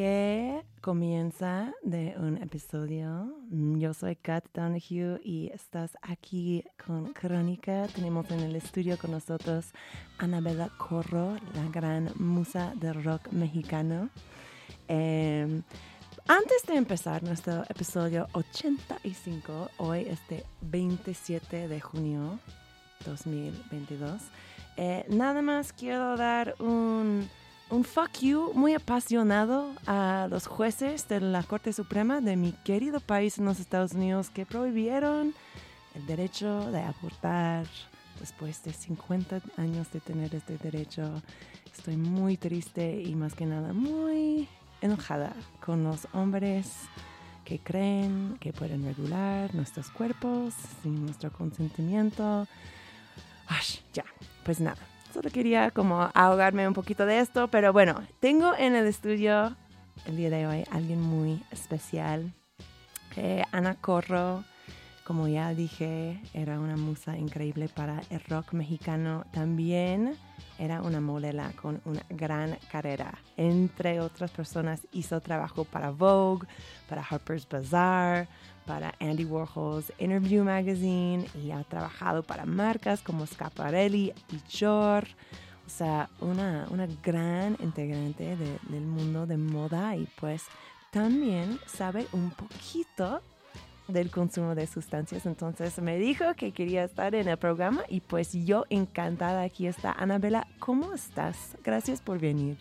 que comienza de un episodio. Yo soy Kat Donahue y estás aquí con Crónica. Tenemos en el estudio con nosotros Anabela Corro, la gran musa del rock mexicano. Em, antes de empezar nuestro episodio 85, hoy este 27 de junio 2022, eh, nada más quiero dar un un fuck you muy apasionado a los jueces de la Corte Suprema de mi querido país en los Estados Unidos que prohibieron el derecho de abortar después de 50 años de tener este derecho. Estoy muy triste y más que nada muy enojada con los hombres que creen que pueden regular nuestros cuerpos sin nuestro consentimiento. Ay, ya, pues nada Solo quería como ahogarme un poquito de esto, pero bueno, tengo en el estudio el día de hoy alguien muy especial. Eh, Ana Corro, como ya dije, era una musa increíble para el rock mexicano. También era una modela con una gran carrera. Entre otras personas hizo trabajo para Vogue, para Harper's Bazaar, para Andy Warhol's Interview Magazine y ha trabajado para marcas como Scaparelli Dior. O sea, una, una gran integrante del mundo de moda y pues también sabe un poquito del consumo de sustancias. Entonces me dijo que quería estar en el programa y pues yo encantada aquí está. Anabela, ¿cómo estás? Gracias por venir.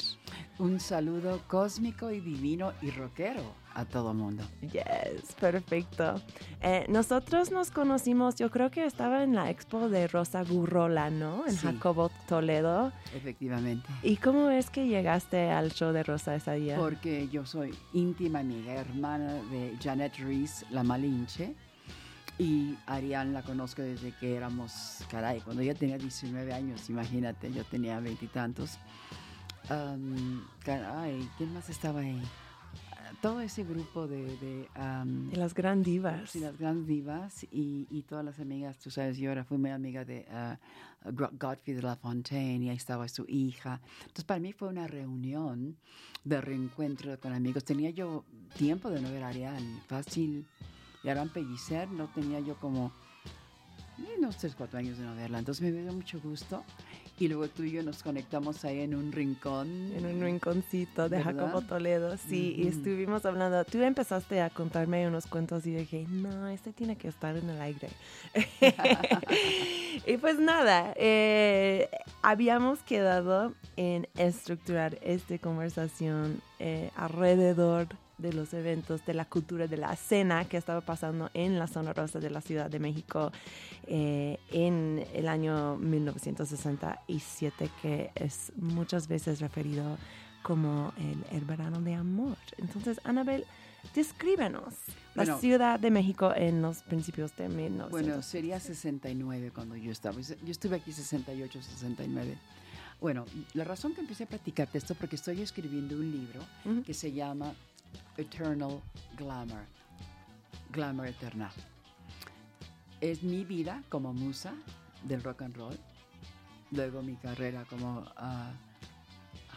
Un saludo cósmico y divino y rockero a todo mundo. Yes, perfecto. Eh, nosotros nos conocimos, yo creo que estaba en la expo de Rosa Gurrola, ¿no? En Jacobo, Toledo. Efectivamente. ¿Y cómo es que llegaste al show de Rosa esa día? Porque yo soy íntima amiga, hermana de Janet Reese, la Malinche. Y Ariane la conozco desde que éramos, caray, cuando ella tenía 19 años, imagínate, yo tenía veintitantos. Um, caray, ¿quién más estaba ahí? Todo ese grupo de... De, las gran divas. Sí, las gran divas y, y, todas las amigas, tú sabes, yo ahora fui muy amiga de uh, Godfrey de la Fontaine y ahí estaba su hija. Entonces para mí fue una reunión de reencuentro con amigos. Tenía yo tiempo de no ver a Ariane, fácil. Y Ariane Pellicer, no tenía yo como unos tres, cuatro años de no verla. Entonces me dio mucho gusto y luego tú y yo nos conectamos ahí en un rincón. En un rinconcito de Jacobo Toledo, sí, y estuvimos hablando. Tú empezaste a contarme unos cuentos y dije, no, este tiene que estar en el aire. y pues nada, eh, habíamos quedado en estructurar esta conversación eh, alrededor de los eventos, de la cultura, de la cena que estaba pasando en la zona rosa de la Ciudad de México eh, en el año 1967, que es muchas veces referido como el, verano de amor. Entonces, Anabel, descríbenos la Ciudad de México en los principios de 1900. Bueno, sería 69 cuando yo estaba. Yo estuve aquí 68, 69. Bueno, la razón que empecé a platicarte esto porque estoy escribiendo un libro que se llama Eternal Glamour, Glamour Eterna. Es mi vida como musa del rock and roll, luego mi carrera como uh,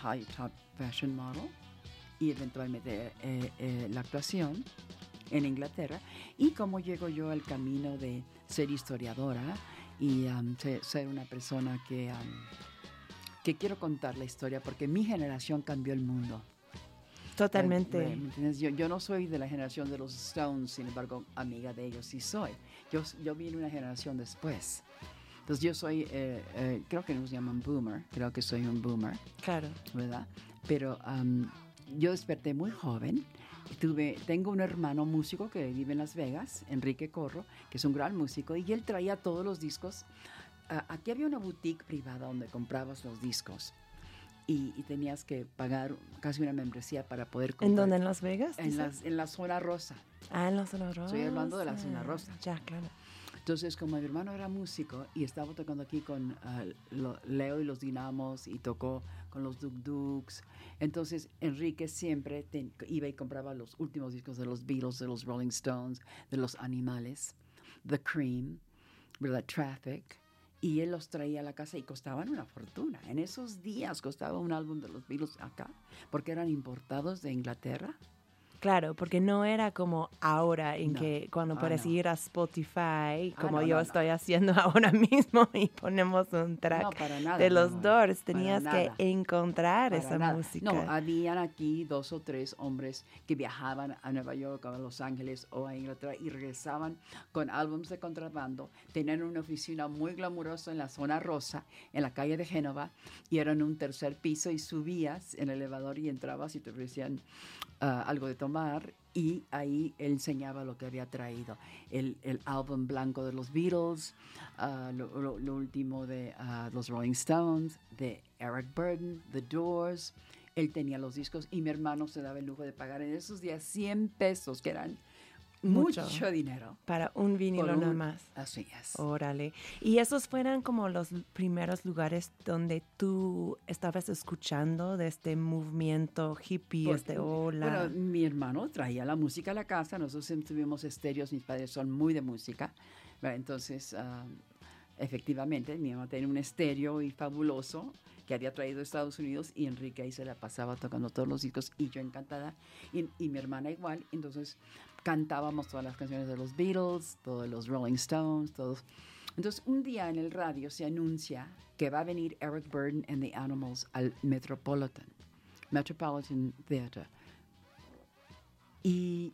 high top fashion model y eventualmente eh, eh, la actuación en Inglaterra y cómo llego yo al camino de ser historiadora y um, ser una persona que, que quiero contar la historia porque mi generación cambió el mundo. Totalmente. Yo, yo, no soy de la generación de los Stones, sin embargo, amiga de ellos sí soy. Yo, yo vine una generación después. Entonces yo soy, eh, eh, creo que nos llaman boomer, creo que soy un boomer. Claro. ¿Verdad? Pero yo desperté muy joven. Tuve, tengo un hermano músico que vive en Las Vegas, Enrique Corro, que es un gran músico, y él traía todos los discos. aquí había una boutique privada donde comprabas los discos y, tenías que pagar casi una membresía para poder comprar. ¿En dónde? ¿En Las Vegas? En, las, en la zona rosa. Ah, en la zona rosa. Estoy hablando de la zona rosa. Ya, claro. Entonces, como mi hermano era músico y estaba tocando aquí con ah, Leo y los Dinamos y tocó con los Duk Dukes, entonces Enrique siempre iba y compraba los últimos discos de los Beatles, de los Rolling Stones, de los Animales, The Cream, ¿verdad? Traffic y él los traía a la casa y costaban una fortuna. En esos días costaba un álbum de los Beatles acá, porque eran importados de Inglaterra. Claro, porque no era como ahora en No. que cuando Ah, puedes no. ir a Spotify, como no, yo no, no. estoy haciendo ahora mismo y ponemos un track nada. de los Doors, tenías que encontrar Para esa nada. música. No, habían aquí dos o tres hombres que viajaban a Nueva York, a Los Ángeles o a Inglaterra y regresaban con álbumes de contrabando. Tenían una oficina muy glamurosa en la zona rosa, en la calle de Génova, y eran un tercer piso y subías en el elevador y entrabas y te ofrecían ah, algo de tomar y ahí él enseñaba lo que había traído. El, el álbum blanco de los Beatles, ah, lo, último de ah, los Rolling Stones, de Eric Burden, The Doors. Él tenía los discos y mi hermano se daba el lujo de pagar en esos días 100 pesos, que eran Mucho. mucho, dinero. Para un vinilo un- nada más. Así es. Órale. Y esos fueran como los primeros lugares donde tú estabas escuchando de este movimiento hippie, Porque, este hola. Bueno, mi hermano traía la música a la casa, nosotros siempre tuvimos estéreos, mis padres son muy de música, entonces ah, efectivamente mi mamá tenía un estéreo y fabuloso que había traído de Estados Unidos y Enrique ahí se la pasaba tocando todos los discos y yo encantada y, y mi hermana igual, entonces cantábamos todas las canciones de los Beatles, todos los Rolling Stones, todos. Entonces un día en el radio se anuncia que va a venir Eric Burden and the Animals al Metropolitan. Metropolitan Theater. Y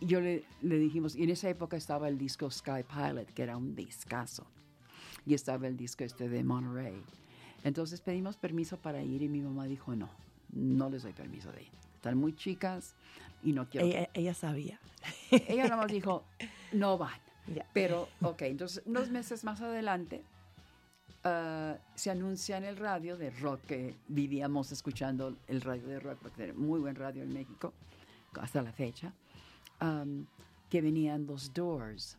yo le, le dijimos, y en esa época estaba el disco Sky Pilot, que era un discazo. Y estaba el disco este de Monterey. Entonces pedimos permiso para ir y mi mamá dijo, no, no les doy permiso de ir. Están muy chicas y no quiero. ella, ella sabía. Ella nada más dijo, no van. Pero, ok, entonces unos meses más adelante ah, se anuncia en el radio de rock, que vivíamos escuchando el radio de rock, porque era muy buen radio en México, hasta la fecha, am, que venían los Doors.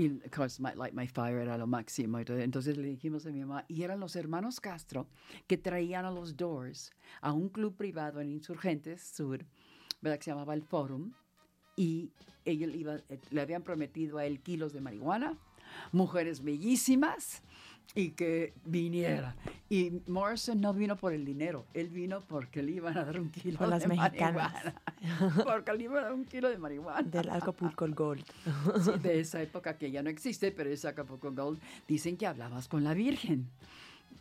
Y, of course, my, Light My Fire era lo máximo. Entonces le dijimos a mi mamá, y eran los hermanos Castro que traían a los Doors a un club privado en Insurgentes Sur, ¿verdad? que se llamaba el Forum, y ellos eh, le habían prometido a él kilos de marihuana, mujeres bellísimas y que viniera. Y Morrison no vino por el dinero, él vino porque le iban a dar un kilo Por de las mexicanas. marihuana. porque le iban a dar un kilo de marihuana. Del Acapulco Gold. Sí, de esa época que ya no existe, pero esa Acapulco Gold, dicen que hablabas con la Virgen.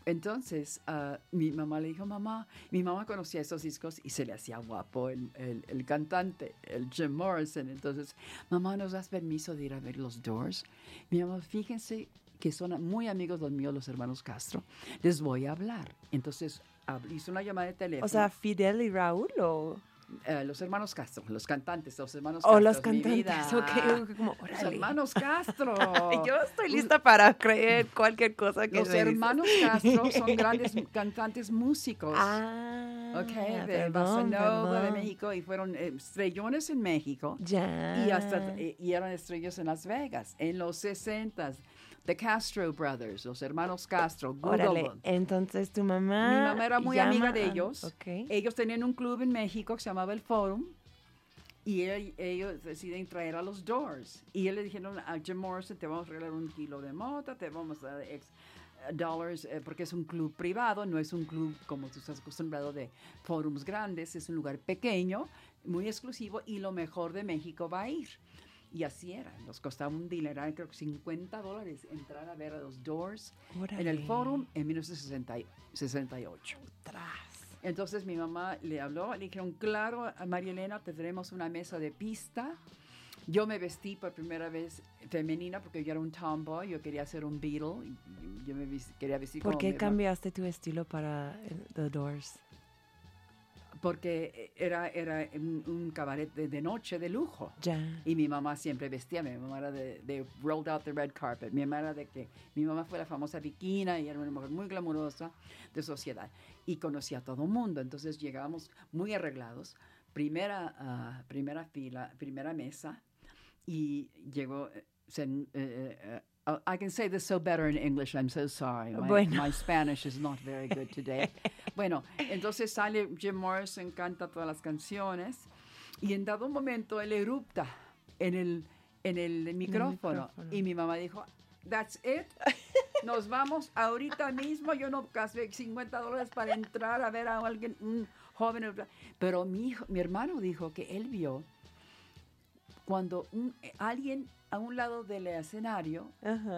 Entonces, ah, mi mamá le dijo, mamá, mi mamá conocía esos discos y se le hacía guapo el, el- el cantante, el Jim Morrison. Entonces, mamá, ¿nos das permiso de ir a ver los Doors? Mi mamá, fíjense que son muy amigos los míos, los hermanos Castro. Les voy a hablar. Entonces, hizo una llamada de teléfono. O sea, Fidel y Raúl o, Eh, los hermanos Castro, los cantantes, los hermanos Castro. los mi cantantes. ok, como, Los hermanos Castro. Yo estoy lista para creer cualquier cosa que Los me dices. hermanos Castro son grandes cantantes músicos. Ah, ok, de Nova de. México y fueron eh, estrellones en México Ya. y hasta eh, y eran estrellas en Las Vegas en los 60 The Castro Brothers, los hermanos Castro. Órale, Google. entonces tu mamá. Mi mamá era muy llama amiga de a- ellos. Ok. Ellos tenían un club en México que se llamaba el Forum y él- ellos deciden traer a los Doors. Y él le dijeron a Jim Morrison, te vamos a regalar un kilo de mota, te vamos a dar ex eh, dollars, eh, porque es un club privado, no es un club como tú estás acostumbrado de forums grandes, es un lugar pequeño, muy exclusivo y lo mejor de México va a ir. Y así era, nos costaba un dineral, creo que 50 dólares entrar a ver a los Doors en el. Forum en 1968. Tras. Entonces mi mamá le habló, le dijeron, claro, a María Elena, tendremos una mesa de pista. Yo me vestí por primera vez femenina porque yo era un tomboy, yo quería ser un Beatle, y yo me quería vestir ¿Por como qué cambiaste tu estilo para The Doors? Porque era, era un, un cabaret de, de noche de lujo. Ya. Y mi mamá siempre vestía, mi mamá era de, de Rolled Out the Red Carpet, mi mamá era de que, mi mamá fue la famosa Bikina y era una mujer muy glamurosa de sociedad y conocía a todo el mundo, entonces llegábamos muy arreglados, primera, ah, primera fila, primera mesa y llegó, eh, se- eh, eh, uh, I can say this so better in English, I'm so sorry, my, Bueno. my Spanish is not very good today. bueno, entonces sale Jim Morrison, canta todas las canciones y en dado momento él erupta en el, en el micrófono. micrófono. Y mi mamá dijo, that's it. nos vamos ahorita mismo. Yo no gasté 50 dólares para entrar a ver a alguien, un joven. Pero mi, hijo, mi hermano dijo que él vio cuando un, alguien a un lado del escenario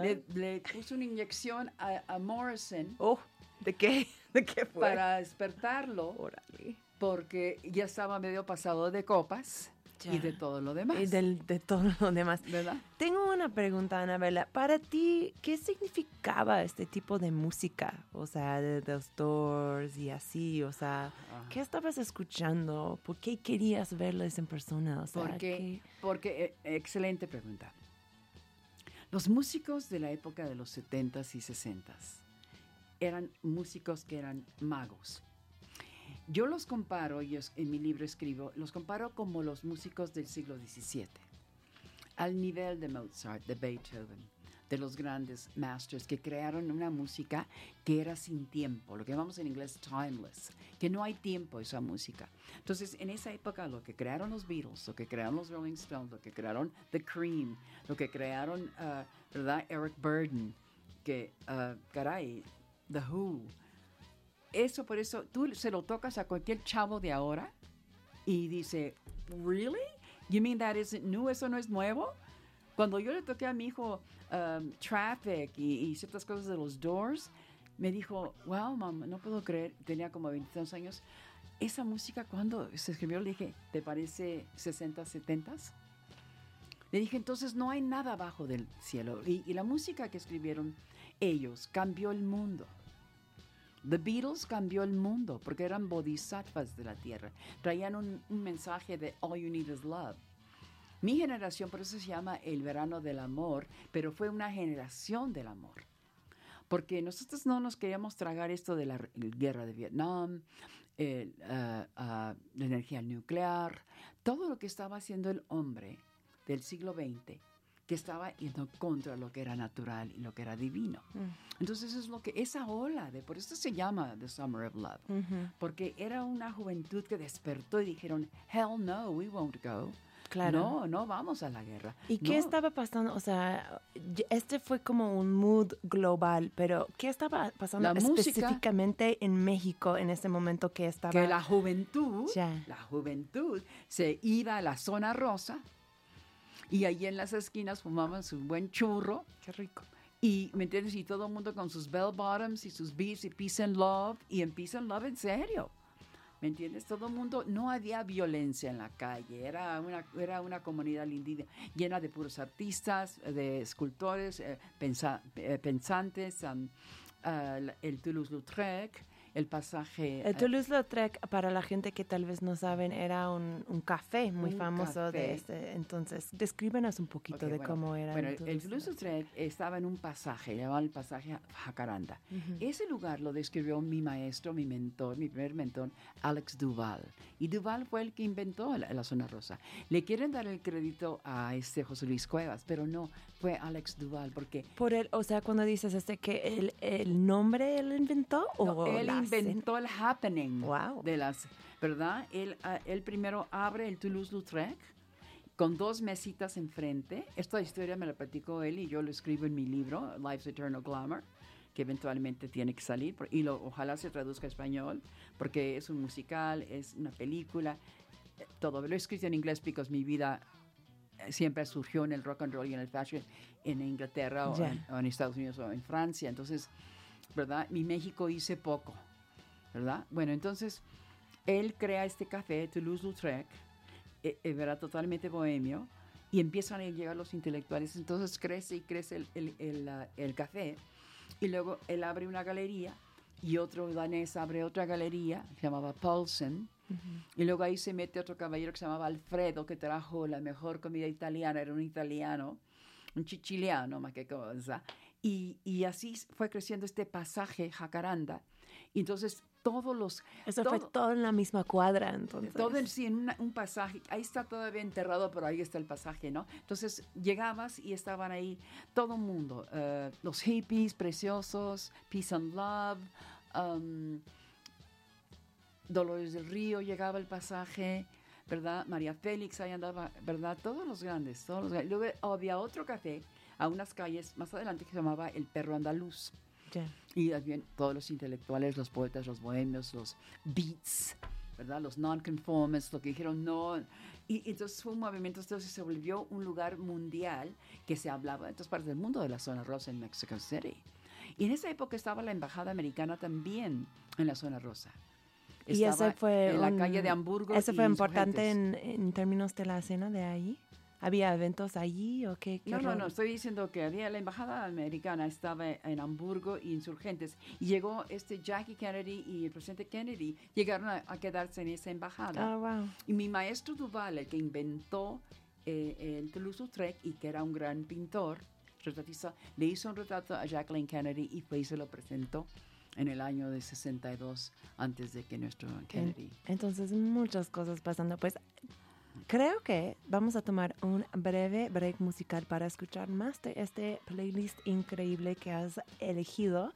le, le, puso una inyección a, a Morrison. Oh, ¿de qué? ¿De qué fue? Para despertarlo. Órale. Porque ya estaba medio pasado de copas. Ya. Y de todo lo demás. Y del, de todo lo demás. ¿Verdad? Tengo una pregunta, Anabela. Para ti, ¿qué significaba este tipo de música? O sea, de los Doors y así. O sea, Ajá. ¿qué estabas escuchando? ¿Por qué querías verles en persona? O sea, Porque, porque eh, excelente pregunta. Los músicos de la época de los 70s y 60s eran músicos que eran magos. Yo los comparo, y es- en mi libro escribo, los comparo como los músicos del siglo XVII, al nivel de Mozart, de Beethoven, de los grandes masters que crearon una música que era sin tiempo, lo que llamamos en inglés timeless, que no hay tiempo esa música. Entonces, en esa época, lo que crearon los Beatles, lo que crearon los Rolling Stones, lo que crearon The Cream, lo que crearon, ah, ¿verdad? Eric Burden, que, ah, caray, The Who. Eso, por eso, tú se lo tocas a cualquier chavo de ahora y dice, ¿really? You mean that isn't new? ¿Eso no es nuevo? Cuando yo le toqué a mi hijo um, Traffic y, y ciertas cosas de los Doors, me dijo, wow, mamá, no puedo creer, tenía como 22 años. Esa música, cuando se escribió, le dije, ¿te parece 60, 70? Le dije, entonces no hay nada abajo del cielo. Y, y la música que escribieron ellos cambió el mundo. The Beatles cambió el mundo porque eran bodhisattvas de la tierra. Traían un, mensaje de All You Need Is Love. Mi generación, por eso se llama el verano del amor, pero fue una generación del amor. Porque nosotros no nos queríamos tragar esto de la guerra de Vietnam, el, ah, ah, la energía nuclear, todo lo que estaba haciendo el hombre del siglo XX, que estaba yendo contra lo que era natural y lo que era divino. Mm. Entonces es lo que esa ola de, por eso se llama The Summer of Love, porque era una juventud que despertó y dijeron, hell no, we won't go. Claro. No, no vamos a la guerra. ¿Y qué estaba pasando? O sea, este fue como un mood global, pero ¿qué estaba pasando La música- específicamente en México en ese momento que estaba? que la juventud, Ya. la juventud se iba a la zona rosa y ahí en las esquinas fumaban su buen churro Qué rico. y, ¿me entiendes? Y todo el mundo con sus bell bottoms y sus beats y peace and love y en peace and love en serio. ¿Me entiendes? Todo el mundo, no había violencia en la calle, era una, era una comunidad linda, llena de puros artistas, de escultores, eh, pensa- eh, pensantes, um, ah, el Toulouse-Lautrec, el pasaje... El eh, Toulouse-Lautrec, para la gente que tal vez no saben, era un, un café muy Un famoso de este. Entonces, descríbenos un poquito de bueno, cómo era. Bueno, el el Toulouse-Lautrec. Estaba en un pasaje, llamaban el pasaje Jacaranda. Ujú. Ese lugar lo describió mi maestro, mi mentor, mi primer mentor, Alex Duval. Y Duval fue el que inventó la, la zona rosa. Le quieren dar el crédito a este José Luis Cuevas, pero no, fue Alex Duval, porque Por el, o sea, cuando dices este que el, el nombre él inventó o no, él la inventó el happening Wow. de las, ¿verdad? Él, ah, él primero abre el Toulouse-Lautrec con dos mesitas enfrente. Esta historia me la platicó él y yo lo escribo en mi libro, Life's Eternal Glamour, que eventualmente tiene que salir y lo, ojalá se traduzca a español, porque es un musical, es una película, eh, todo. Lo he escrito en inglés porque mi vida siempre surgió en el rock and roll y en el fashion en Inglaterra o Ya. en, o en Estados Unidos o en Francia. Entonces, ¿verdad? Mi México hice poco, ¿verdad? Bueno, entonces él crea este café, Toulouse-Lautrec, eh, eh, ¿verdad? Totalmente bohemio, y empiezan a llegar los intelectuales. Entonces crece y crece el, el- el, ah, el café, y luego él abre una galería, y otro danés abre otra galería, se llamaba Paulsen, y luego ahí se mete otro caballero que se llamaba Alfredo, que trajo la mejor comida italiana, era un italiano, un chichiliano más que cosa. Y, y así fue creciendo este pasaje Jacaranda. Y entonces todos los... Eso fue todo- todo en la misma cuadra, entonces. todo en sí, en una- un pasaje, ahí está todavía enterrado, pero ahí está el pasaje, ¿no? Entonces llegabas y estaban ahí todo el mundo, eh, los hippies preciosos, Peace and Love, um, Dolores del Río llegaba el pasaje, ¿verdad? María Félix ahí andaba, ¿verdad? Todos los grandes, todos los grandes. Luego había otro café a unas calles más adelante que se llamaba El Perro Andaluz. Ya. Y habían todos los intelectuales, los poetas, los bohemios, los beats, ¿verdad? Los nonconformists, lo que dijeron no. Y, y entonces fue un movimiento, entonces se volvió un lugar mundial que se hablaba en todas partes del mundo de la zona rosa en Mexico City. Y en esa época estaba la embajada americana también en la zona rosa. Y ese fue en la un- calle de Hamburgo. ¿Eso fue importante en, en términos de la escena de ahí? ¿Había eventos allí o qué? qué No, no, no, estoy diciendo que había la embajada americana estaba en Hamburgo y Insurgentes y llegó este Jackie Kennedy y el presidente Kennedy llegaron a, a quedarse en esa embajada. Ah, wow. Y mi maestro Duval, el que inventó eh, el Toulouse-Lautrec y que era un gran pintor, retratista, le hizo un retrato a Jacqueline Kennedy y fue y se lo presentó en el año de 62 antes de que nuestro Kennedy. Entonces, muchas cosas pasando. Pues creo que vamos a tomar un breve break musical para escuchar más de este playlist increíble que has elegido.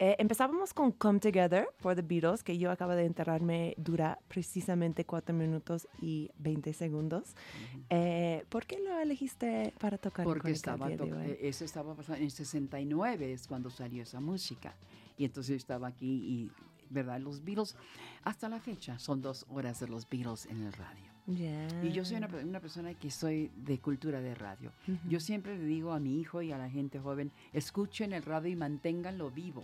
Eh, empezábamos con Come Together por The Beatles, que yo acabo de enterarme, dura precisamente 4 minutos y 20 segundos. Eh, ¿Por qué lo elegiste para tocar? Porque estaba to- eh, eso estaba pasando en 69 es cuando salió esa música. Y entonces yo estaba aquí y, ¿verdad? Los Beatles, hasta la fecha, son dos horas de los Beatles en el radio. Ya. Y yo soy una, una persona que soy de cultura de radio. Ujú. Yo siempre le digo a mi hijo y a la gente joven, escuchen el radio y manténganlo vivo.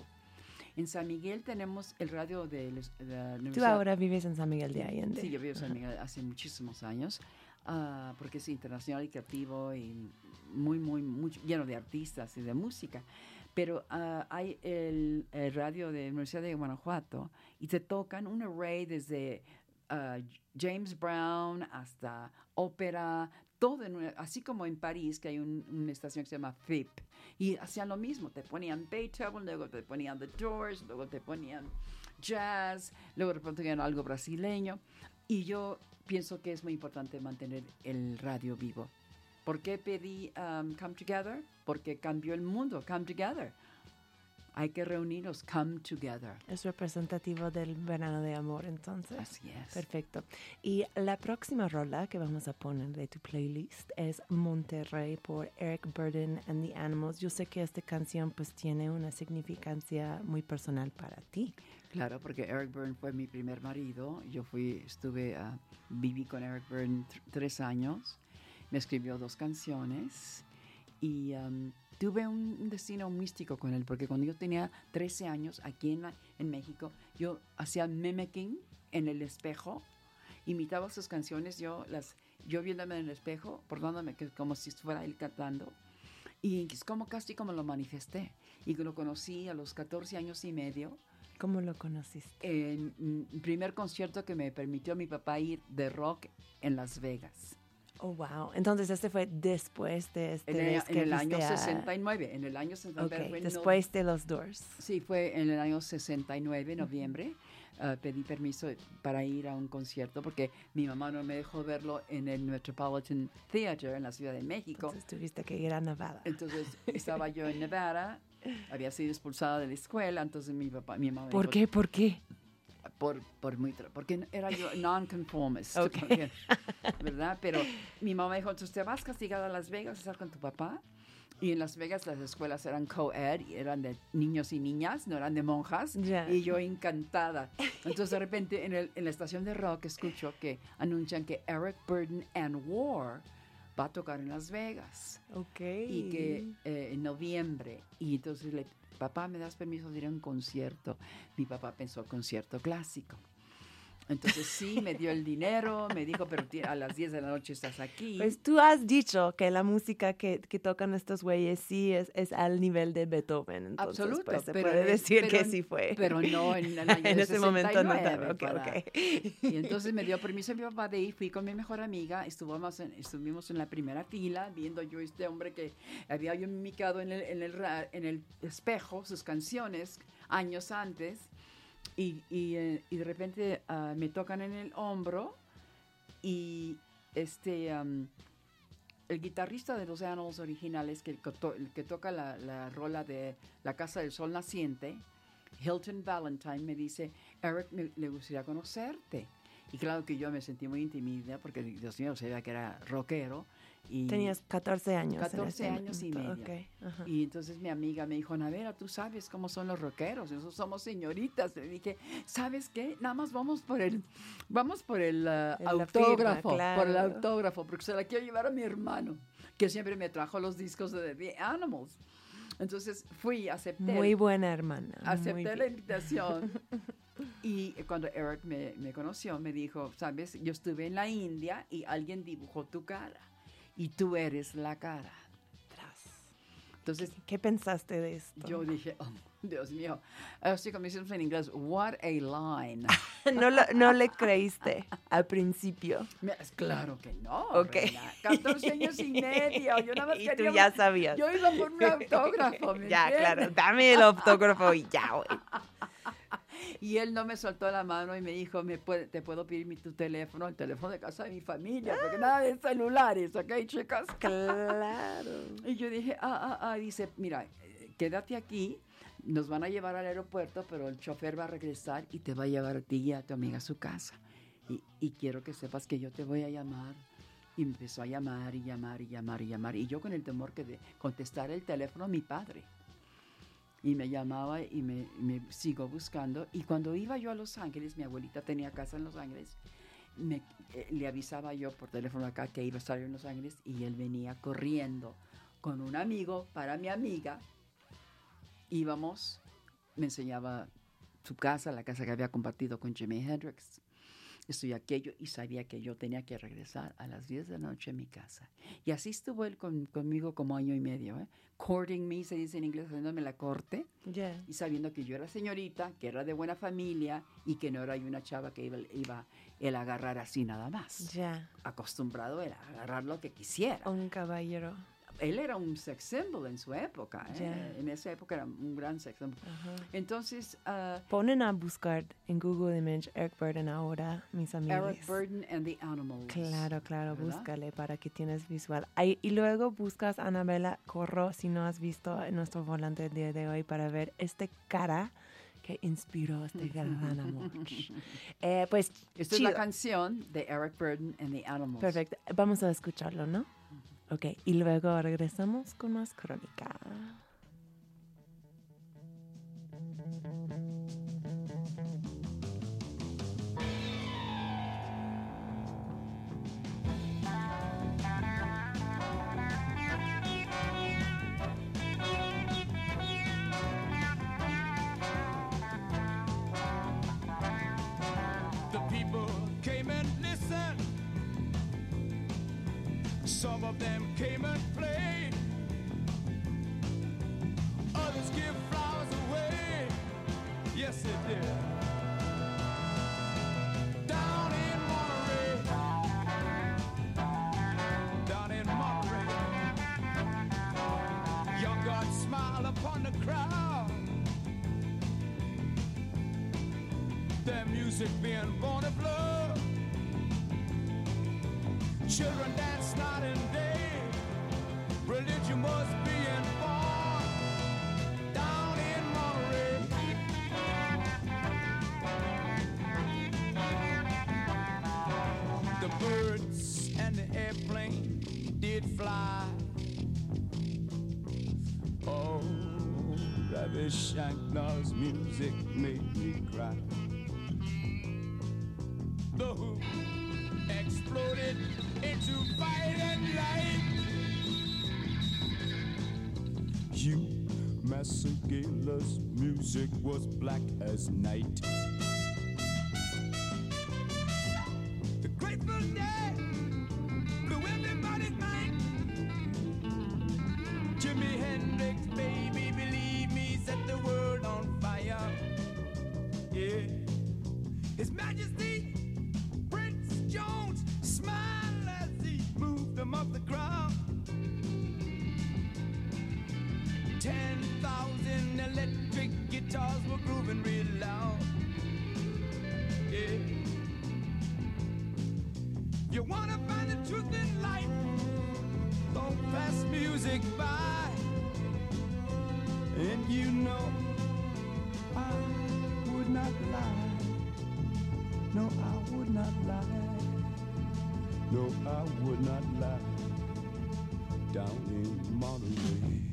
En San Miguel tenemos el radio de, la- la Tú Universidad ahora vives en San Miguel de Allende. Sí, yo vivo en San Miguel hace muchísimos años, ah, porque es internacional y creativo y muy, muy, muy lleno de artistas y de música. Pero ah, hay el, radio de la Universidad de Guanajuato y te tocan un array desde ah, James Brown hasta ópera, todo, en una- así como en París, que hay un- una estación que se llama FIP. Y hacían lo mismo, te ponían Beethoven, luego te ponían The Doors, luego te ponían jazz, luego pronto ponían algo brasileño. Y yo pienso que es muy importante mantener el radio vivo. ¿Por qué pedí um, Come Together? Porque cambió el mundo, Come Together. Hay que reunirnos, Come Together. Es representativo del verano de amor, entonces. Así es. Perfecto. Y la próxima rola que vamos a poner de tu playlist es Monterrey por Eric Burden and the Animals. Yo sé que esta canción pues tiene una significancia muy personal para ti. Claro, porque Eric Byrne fue mi primer marido. Yo fui, estuve, ah, viví con Eric tr- tres años. Me escribió dos canciones y am, tuve un, destino místico con él, porque cuando yo tenía 13 años aquí en, la- en México, yo hacía mimicking en el espejo, imitaba sus canciones, yo las, yo viéndome en el espejo, portándome que, como si fuera él cantando. Y es como casi como lo manifesté. Y lo conocí a los 14 años y medio ¿Cómo lo conociste? en el primer concierto que me permitió mi papá ir de rock en Las Vegas. Oh, wow. Entonces este fue después de este En el, en el año viste a- 69. En el año 69. Ok, fue en después de los Doors. no- sí, fue en el año 69, noviembre. ah, pedí permiso para ir a un concierto porque mi mamá no me dejó verlo en el Metropolitan Theater en la Ciudad de México. Entonces tuviste que ir a Nevada. Entonces estaba yo en Nevada, había sido expulsada de la escuela, entonces mi papá, mi mamá ¿Por dijo, qué? ¿Por qué? Por, por muy porque era yo nonconformist, Ok. porque- ¿verdad? Pero mi mamá dijo, entonces te vas castigada a Las Vegas a estar con tu papá. Y en Las Vegas las escuelas eran co-ed, eran de niños y niñas, no eran de monjas. Ya. Y yo encantada. Entonces de repente en, el- en la estación de rock escucho que anuncian que Eric Burden and War va a tocar en Las Vegas. Ok. y que eh, en noviembre. Y entonces le papá me das permiso de ir a un concierto mi papá pensó concierto clásico entonces sí me dio el dinero me dijo pero a las 10 de la noche estás aquí Pues tú has dicho que la música que, que tocan estos güeyes sí es, es al nivel de Beethoven. Entonces, Absoluto, pues, se pero puede decir que pero- sí fue. pero no en el año en ese momento no. 69 Ok, para- ok. y entonces me dio permiso mi papá de ir fui con mi mejor amiga estuvimos en, estuvimos en la primera fila viendo yo este hombre que había yo mimicado en el, en el, en el espejo sus canciones años antes y, y, eh, y de repente ah, me tocan en el hombro y este am, el guitarrista de los Animals originales que, el que toca la, la rola de La Casa del Sol Naciente Hilton Valentine me dice Eric me, le gustaría conocerte Y claro que yo me sentí muy intimida porque, Dios mío, sabía que era rockero. Y Tenías 14 años. en 14 ese años y medio. Y entonces mi amiga me dijo, Navera, tú sabes cómo son los rockeros, nosotros somos señoritas. Le dije, ¿sabes qué? Nada más vamos por el, vamos por el uh, autógrafo, firma, por el autógrafo, porque se la quiero llevar a mi hermano, que siempre me trajo los discos de The Animals. Entonces fui, acepté. Muy buena hermana. Acepté la invitación. Y cuando Eric me, me conoció, me dijo, sabes, yo estuve en la India y alguien dibujó tu cara. Y tú eres la cara. Tras. Entonces ¿Qué pensaste de esto? yo dije, oh, Dios mío. Así como decimos en inglés, what a line. no, lo- no le creíste al principio. Claro que no. Ok. reina. 14 años y medio. Yo nada más Y tú quería- ya sabías. Yo iba por un autógrafo. ¿me ya, entiendes? claro. Dame el autógrafo y ya, güey. Y él no me soltó la mano y me dijo, ¿Me puede, ¿te puedo pedir mi, tu teléfono? El teléfono de casa de mi familia, porque nada de celulares, ¿ok, chicas? Claro. Y yo dije, ah, ah, ah, dice, mira, eh, quédate aquí, nos van a llevar al aeropuerto, pero el chofer va a regresar y te va a llevar a ti y a tu amiga a su casa. Y, y quiero que sepas que yo te voy a llamar. Y empezó a llamar y llamar y llamar y llamar. Y yo con el temor que de contestar el teléfono a mi padre. Y me llamaba y me, me sigo buscando. Y cuando iba yo a Los Ángeles, mi abuelita tenía casa en Los Ángeles, me- eh, le avisaba yo por teléfono acá que iba a estar en Los Ángeles y él venía corriendo con un amigo para mi amiga. Íbamos, me enseñaba su casa, la casa que había compartido con Jimi Hendrix. Esto y aquello, y sabía que yo tenía que regresar a las 10 de la noche a mi casa. Y así estuvo él con- conmigo como año y medio, ¿eh? Courting me, se dice en inglés, haciéndome la corte Ya. y sabiendo que yo era señorita, que era de buena familia y que no era una chava que iba, iba él a agarrar así nada más. Ya. Acostumbrado era a agarrar lo que quisiera. Un caballero. Él era un sex symbol en su época. ¿eh? En esa época era un gran sex symbol. Entonces, ah, Ponen a buscar en Google Image Eric Burden ahora, mis amigos. Eric Burden and the Animals. Claro, claro, ¿verdad? búscale para que tienes visual. Ahí- y luego buscas a Anabela Corro, si no has visto nuestro volante el día de hoy, para ver este cara que inspiró este gran amor. Eh, pues, Esta es la canción de Eric Burden and the Animals. Perfecto. Vamos a escucharlo, ¿no? Ok, y luego regresamos con más crónica. Some of them music being born of love. Children dance night and day. Airplane did fly. Oh, Ravi Shankar's music made me cry. The Who exploded into fire and light. Hugh Massagala's music was black as night. Electric guitars were grooving real loud. Yeah. You wanna find the truth in life? Don't pass music by. And you know I would not lie. No, I would not lie. No, I would not lie. Down in Monterey.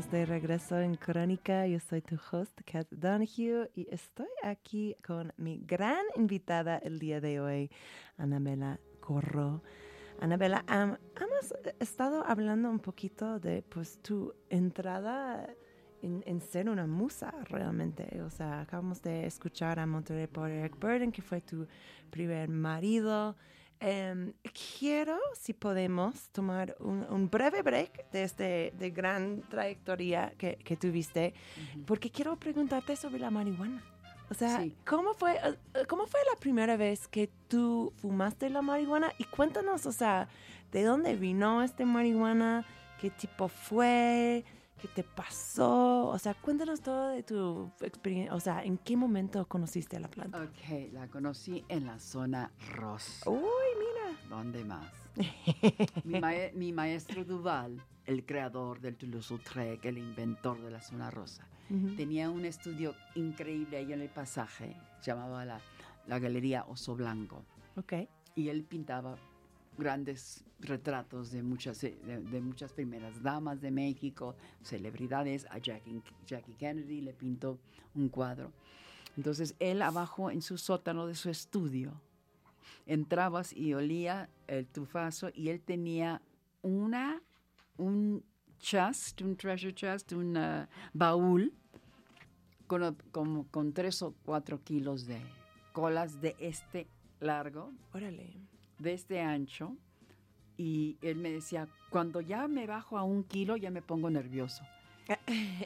Estamos de regreso en Crónica. Yo soy tu host, Kat Donahue, y estoy aquí con mi gran invitada el día de hoy, Anabela Corro. Anabela, am- hemos estado hablando un poquito de pues tu entrada en, en ser una musa realmente. O sea, acabamos de escuchar a Monterey por Eric Burden, que fue tu primer marido. Em, quiero, si podemos, tomar un, un breve break de este de gran trayectoria que, que tuviste, porque quiero preguntarte sobre la marihuana. O sea, Sí. ¿cómo fue, eh, eh, ¿cómo fue la primera vez que tú fumaste la marihuana? Y cuéntanos, o sea, ¿de dónde vino esta marihuana? ¿Qué tipo fue? ¿Qué te pasó? O sea, cuéntanos todo de tu experiencia. O sea, ¿en qué momento conociste la planta? Ok, la conocí en la zona rosa. Uy, mira. ¿Dónde más? mi, mae- mi maestro Duval, el creador del Toulouse-Lautrec, el inventor de la zona rosa, Ujú. tenía un estudio increíble ahí en el pasaje, se llamaba la, la Galería Oso Blanco, Ok. y él pintaba grandes retratos de muchas, eh, de, muchas primeras damas de México, celebridades, a Jackie, Kennedy le pintó un cuadro. Entonces él abajo en su sótano de su estudio, entrabas y olía el tufazo y él tenía una, un chest, un treasure chest, un ah, baúl con, como con tres o cuatro kilos de colas de este largo, Órale. De este ancho. Y él me decía, cuando ya me bajo a un kilo ya me pongo nervioso.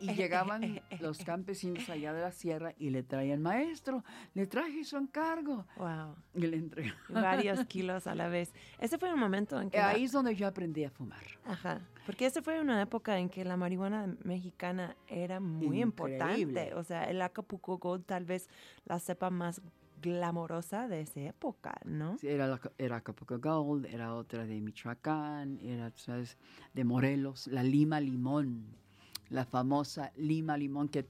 Y llegaban los campesinos allá de la sierra y le traían, maestro, le traje su encargo. Wow. Y le entregaba. Varios kilos a la vez. Ese fue un momento en que... la- Ahí es donde yo aprendí a fumar. Ajá. Porque esa fue una época en que la marihuana mexicana era muy importante. Increíble. O sea, el Acapulco Gold tal vez la cepa más glamorosa de esa época, ¿no? Era, la, era Acapulco Gold, era otra de Michoacán, era, ¿sabes? De Morelos, la Lima Limón, la famosa Lima Limón que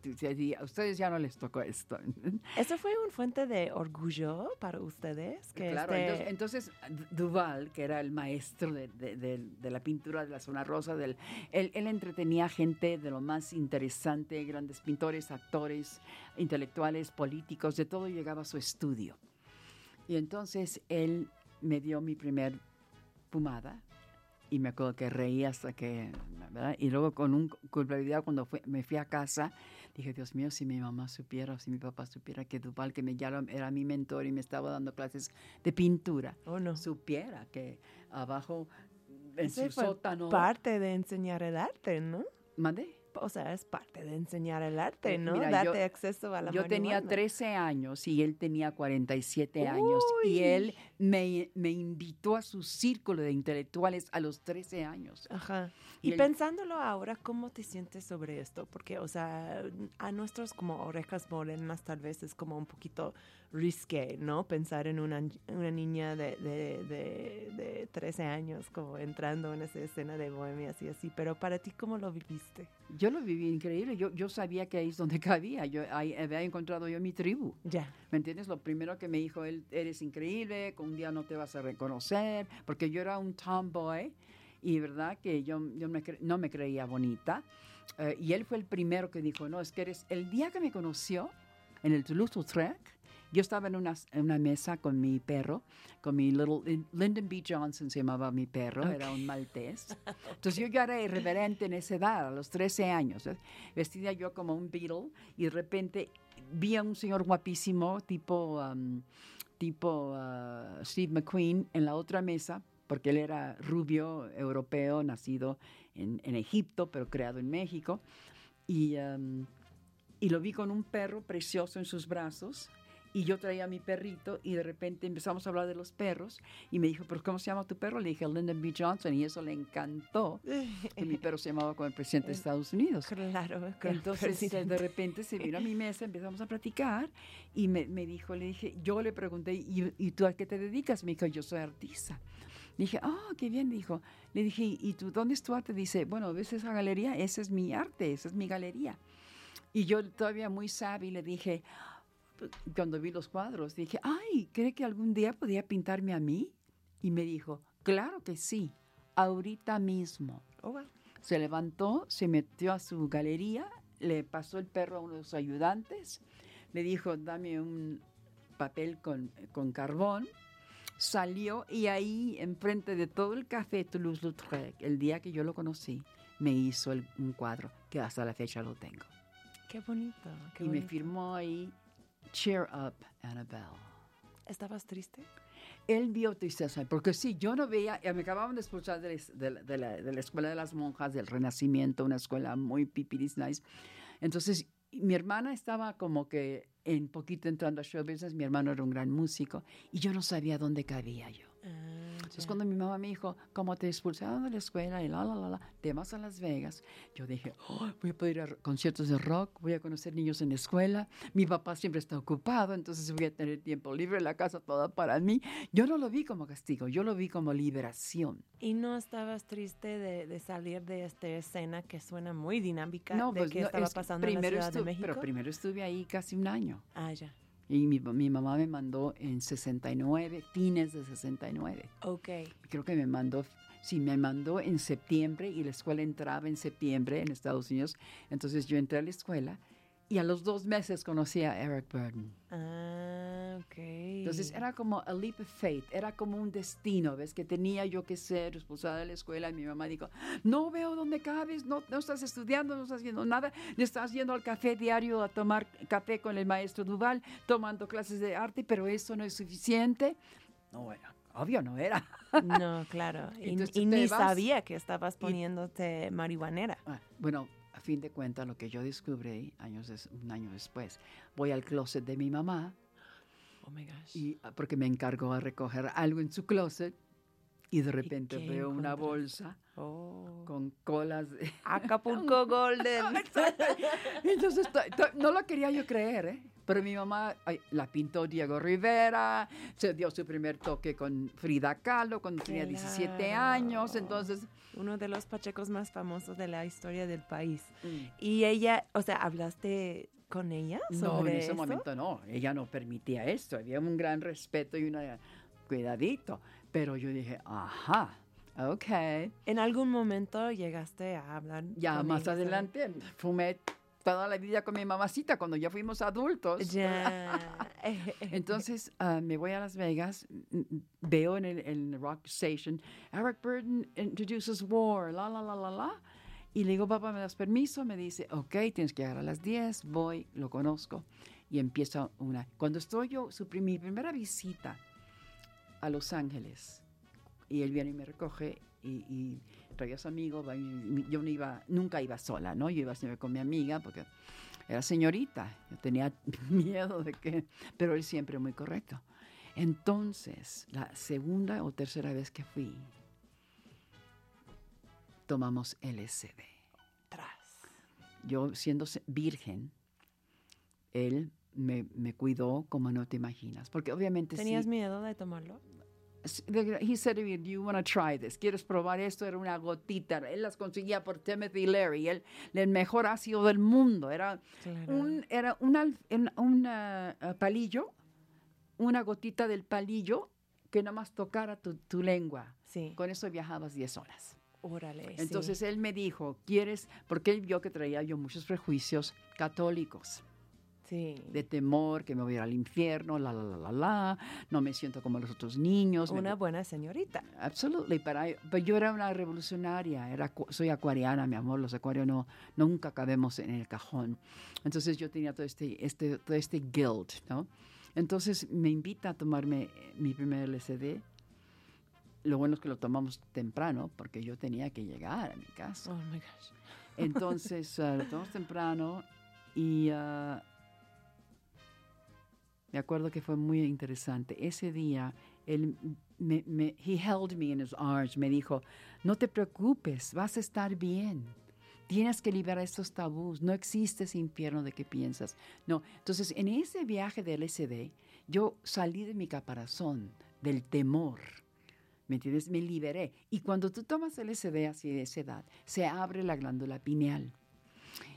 a ustedes ya no les tocó esto. ¿Eso fue una fuente de orgullo para ustedes? Que claro, este- entonces, entonces, Duval, que era el maestro de, de- de- de la pintura de la zona rosa, del, él, él entretenía gente de lo más interesante, grandes pintores, actores, intelectuales, políticos, de todo llegaba a su estudio. Y entonces él me dio mi primer fumada y me acuerdo que reí hasta que, ¿verdad? Y luego con un culpabilidad cuando me fui a casa, dije, Dios mío, si mi mamá supiera o si mi papá supiera que Duval, que me ya era- era mi mentor y me estaba dando clases de pintura, Oh, no. supiera que abajo en Ese su fue sótano... parte de enseñar el arte, ¿no? ¿Mandé? O sea, es parte de enseñar el arte, Eh, ¿no? mira, Darte yo- acceso a la Yo tenía marihuana. 13 años y él tenía 47 años y Uy. él me, me invitó a su círculo de intelectuales a los 13 años. Ajá. Y Y, el- pensándolo ahora, ¿cómo te sientes sobre esto? Porque, o sea, a nuestros como orejas morenas tal vez es como un poquito risque, ¿no? Pensar en una, una niña de, de, de, de 13 años como entrando en esa escena de bohemias y así, pero para ti, ¿cómo lo viviste? Yo lo viví increíble. Yo, yo sabía que ahí es donde cabía. Yo ahí había encontrado yo mi tribu. Ya. ¿Me entiendes? Lo primero que me dijo él, eres increíble, que un día no te vas a reconocer, porque yo era un tomboy y verdad que yo, yo me no me creía bonita. Eh, y él fue el primero que dijo, no, es que eres, el día que me conoció en el Toulouse-Lautrec, yo estaba en una, en una mesa con mi perro, con mi little, Lyndon B. Johnson se llamaba mi perro, era un maltés. Entonces yo ya era irreverente en esa edad, a los 13 años, ¿ves? vestida yo como un Beatle y de repente vi a un señor guapísimo, tipo, um, tipo uh, Steve McQueen, en la otra mesa, porque él era rubio, europeo, nacido en, en Egipto, pero creado en México. Y, um, y lo vi con un perro precioso en sus brazos. Y yo traía a mi perrito y de repente empezamos a hablar de los perros. Y me dijo, ¿pero cómo se llama tu perro? Le dije, Lyndon B. Johnson. Y eso le encantó, que mi perro se llamaba como el presidente de Estados Unidos. Claro. Entonces, de repente se vino a mi mesa, empezamos a platicar y me, me dijo, le dije, yo le pregunté, ¿y, ¿y tú a qué te dedicas? Me dijo, yo soy artista. Dije, ah, qué bien, dijo. Le dije, ¿y tú dónde es tu arte? Dice, bueno, ¿ves esa galería? Esa es mi arte, esa es mi galería. Y yo todavía muy sabia le dije, cuando vi los cuadros, dije, ay, ¿cree que algún día podía pintarme a mí? Y me dijo, claro que sí, ahorita mismo. Oh, wow. Se levantó, se metió a su galería, le pasó el perro a uno de sus ayudantes, le dijo, dame un papel con, con carbón, salió y ahí, enfrente de todo el café Toulouse-Lautrec, el día que yo lo conocí, me hizo el- un cuadro que hasta la fecha lo tengo. Qué bonito. Qué y me firmó ahí, Cheer Up, Annabelle. ¿Estabas triste? Él vio tristeza, porque sí, yo no veía, eh, me acababan de expulsar de, la- de la- de la, de la escuela de las monjas del Renacimiento, una escuela muy pipiris nice. Entonces, mi hermana estaba como que en poquito entrando a show business, mi hermano era un gran músico, y yo no sabía dónde cabía yo. Ah, Entonces, cuando mi mamá me dijo, como te expulsaron de la escuela y la, la, la, la, te vas a Las Vegas, yo dije, "Oh, voy a poder ir a conciertos de rock, voy a conocer niños en la escuela, mi papá siempre está ocupado, entonces voy a tener tiempo libre, la casa toda para mí. Yo no lo vi como castigo, yo lo vi como liberación. ¿Y no estabas triste de, de salir de esta escena que suena muy dinámica No, de pues que no, estaba es pasando en la Ciudad de México? Pero primero estuve ahí casi un año. Ah, ya. Y mi, mi mamá me mandó en 69, fines de 69. Ok. creo que me mandó, sí, me mandó en septiembre y la escuela entraba en septiembre en Estados Unidos. Entonces yo entré a la escuela y a los dos meses conocí a Eric Burden. Ah, ok. Entonces era como a leap of faith, era como un destino, ¿ves? Que tenía yo que ser expulsada de la escuela y mi mamá dijo, no veo dónde cabes, no, no estás estudiando, no estás haciendo nada, estás yendo al café diario a tomar café con el maestro Duval, tomando clases de arte, pero eso no es suficiente. No era, obvio no era. No, claro. Y, Entonces y te ni vas sabía que estabas poniéndote marihuanera. Ah, bueno, a fin de cuentas, lo que yo descubrí años des- un año después, voy al closet de mi mamá, Oh my gosh. y, ah, porque me encargó a recoger algo en su closet, y de repente veo una bolsa Oh. con colas. de- Acapulco Golden. Entonces, to- to- no lo quería yo creer, ¿eh? Pero mi mamá ay, la pintó Diego Rivera, se dio su primer toque con Frida Kahlo cuando tenía 17 Claro. años, entonces... Uno de los pachecos más famosos de la historia del país. mm, Y ella, o sea, ¿hablaste con ella sobre No, en ese momento no, ella no permitía esto, había un gran respeto y una cuidadito, pero yo dije, ajá, ok. ¿En algún momento llegaste a hablar? Ya con más ella adelante fumé toda la vida con mi mamacita cuando ya fuimos adultos. Ya. Entonces ah, me voy a Las Vegas, mm, mm, veo en el en Rock Station, Eric Burden introduces war, la, la, la, la, la. Y le digo, papá, ¿me das permiso? Me dice, ok, tienes que llegar a las 10, voy, lo conozco. Y empieza una... Cuando estoy yo, su, mi primera visita a Los Ángeles, y él viene y me recoge, y, y traía a su amigo, yo no iba, nunca iba sola, ¿no? Yo iba siempre con mi amiga, porque era señorita, yo tenía miedo de que, pero él siempre muy correcto. Entonces, la segunda o tercera vez que fui, tomamos LSD. Tras. Yo siendo virgen, él me, me cuidó como no te imaginas. Porque obviamente ¿Tenías sí. miedo de tomarlo? He said to me, "Do you want to try this? ¿Quieres probar esto? Era una gotita. Él las conseguía por Timothy Leary, el, el mejor ácido del mundo. Era Claro. un, era ah, palillo, una gotita del palillo que nada más tocara tu, tu lengua. Sí. Con eso viajabas 10 horas. Órale. sí. Entonces él me dijo, ¿quieres? Porque él vio que traía yo muchos prejuicios católicos Sí. de temor, que me voy a ir al infierno, la, la, la, la, la, no me siento como los otros niños. me- Una buena señorita. Absolutely, pero yo era una revolucionaria, era, soy acuariana, mi amor, los acuarios no, nunca cabemos en el cajón. Entonces yo tenía todo este, este, todo este guilt, ¿no? Entonces me invita a tomarme eh, mi primer LSD. Lo bueno es que lo tomamos temprano, porque yo tenía que llegar a mi casa. Oh my gosh. Entonces ah, lo tomamos temprano y ah, me acuerdo que fue muy interesante. Ese día, él me, me- he held me in his arms, me dijo, no te preocupes, vas a estar bien. Tienes que liberar estos tabús. No existe ese infierno de que piensas. No. Entonces, en ese viaje del LSD, yo salí de mi caparazón, del temor. ¿Me entiendes? Me liberé. Y cuando tú tomas LSD así de esa edad, se abre la glándula pineal.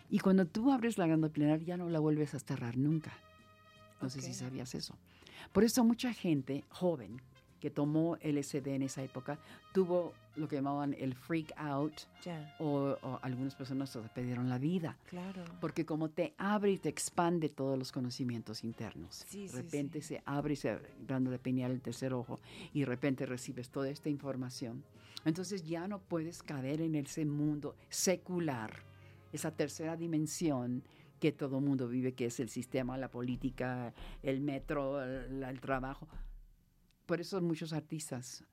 Y cuando tú abres la glándula pineal, ya no la vuelves a cerrar nunca. No sé si sabías eso. Por eso mucha gente joven que tomó LSD en esa época tuvo lo que llamaban el freak out o, o algunas personas se perdieron la vida. Claro. Porque como te abre y te expande todos los conocimientos internos. Sí, de repente sí. se abre y se glándula pineal el tercer ojo y de repente recibes toda esta información. Entonces ya no puedes caer en ese mundo secular, esa tercera dimensión que todo mundo vive, que es el sistema, la política, el metro, el, el trabajo. Por eso muchos artistas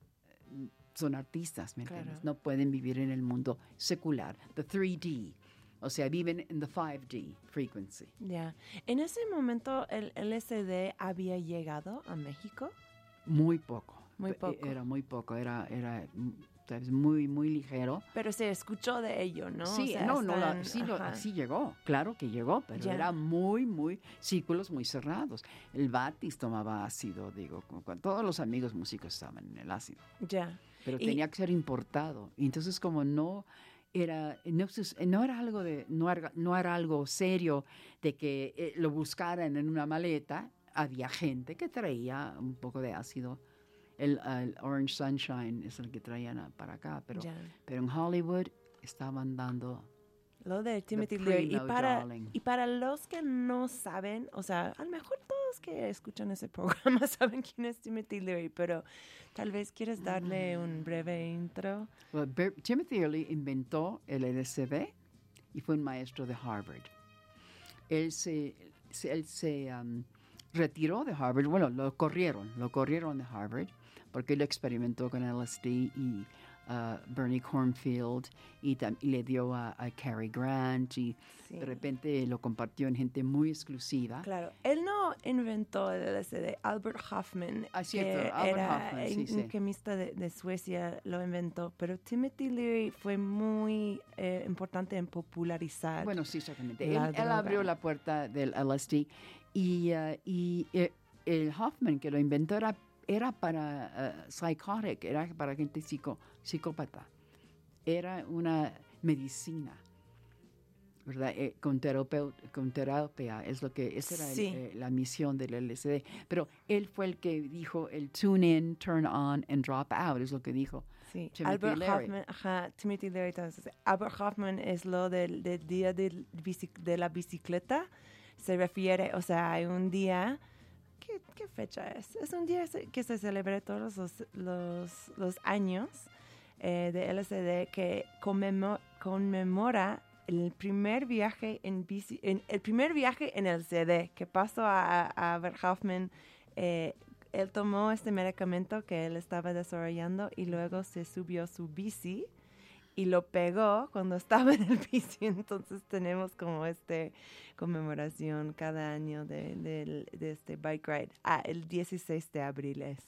eh, son artistas, ¿me Claro. No pueden vivir en el mundo secular, the 3D. O sea, viven en the 5D frequency. Ya. En ese momento, ¿el LSD había llegado a México? Muy poco. Muy Pe- poco. Era muy poco, era, era sabes, muy, muy ligero. Pero se escuchó de ello, ¿no? O sí, sea, no, no, la- están- sí, lo- sí llegó, claro que llegó, pero Ya. era muy, muy, círculos muy cerrados. El Batis tomaba ácido, digo, con, con- todos los amigos músicos estaban en el ácido, Ya. pero Y- tenía que ser importado. Y entonces como no era, no, sus- no era algo de, no era, no era algo serio de que eh, lo buscaran en una maleta, había gente que traía un poco de ácido. El, el Orange Sunshine es el que traían para acá, pero, ya. pero en Hollywood estaban dando Lo de Timothy Leary. Y para, darling. y para los que no saben, o sea, a lo mejor todos que escuchan ese programa saben quién es Timothy Leary, pero tal vez quieres darle un breve intro. Well, Timothy Leary inventó el LSD y fue un maestro de Harvard. Él se, se- él se um, retiró de Harvard, bueno, lo corrieron, lo corrieron de Harvard porque él experimentó con LSD y uh, Bernie Cornfield y, y le dio a, a Cary Grant y Sí. de repente lo compartió en gente muy exclusiva. Claro, él no inventó el LSD, Albert Hoffman, Ah, cierto, que Albert era Hoffman, sí, un, sí. química de, de Suecia, lo inventó, pero Timothy Leary fue muy eh, importante en popularizar. Bueno, sí, exactamente. Él, él abrió la puerta del LSD y, uh, y eh, el Hoffman que lo inventó era, era para uh, psychotic, era para gente psico, psicópata. Era una medicina, ¿verdad? Eh, con, terapeu- con terapia, es lo que, esa era el- eh, la misión del LSD. Pero él fue el que dijo el tune in, turn on and drop out, es lo que dijo. Sí, Timothy Albert Leary. Hoffman, ajá, Timothy Leary. entonces, Albert Hoffman es lo del, del día de la bicicleta. Se refiere, o sea, hay un día, ¿qué, qué fecha es? Es un día que se celebra todos los, los, los años eh, de LSD que conmemo- conmemora el primer viaje en bici, en, el primer viaje en el CD que pasó a, a Hoffman eh, él tomó este medicamento que él estaba desarrollando y luego se subió su bici y lo pegó cuando estaba en el bici. Entonces tenemos como este conmemoración cada año de este bike ride. Ah, el 16 de abril es.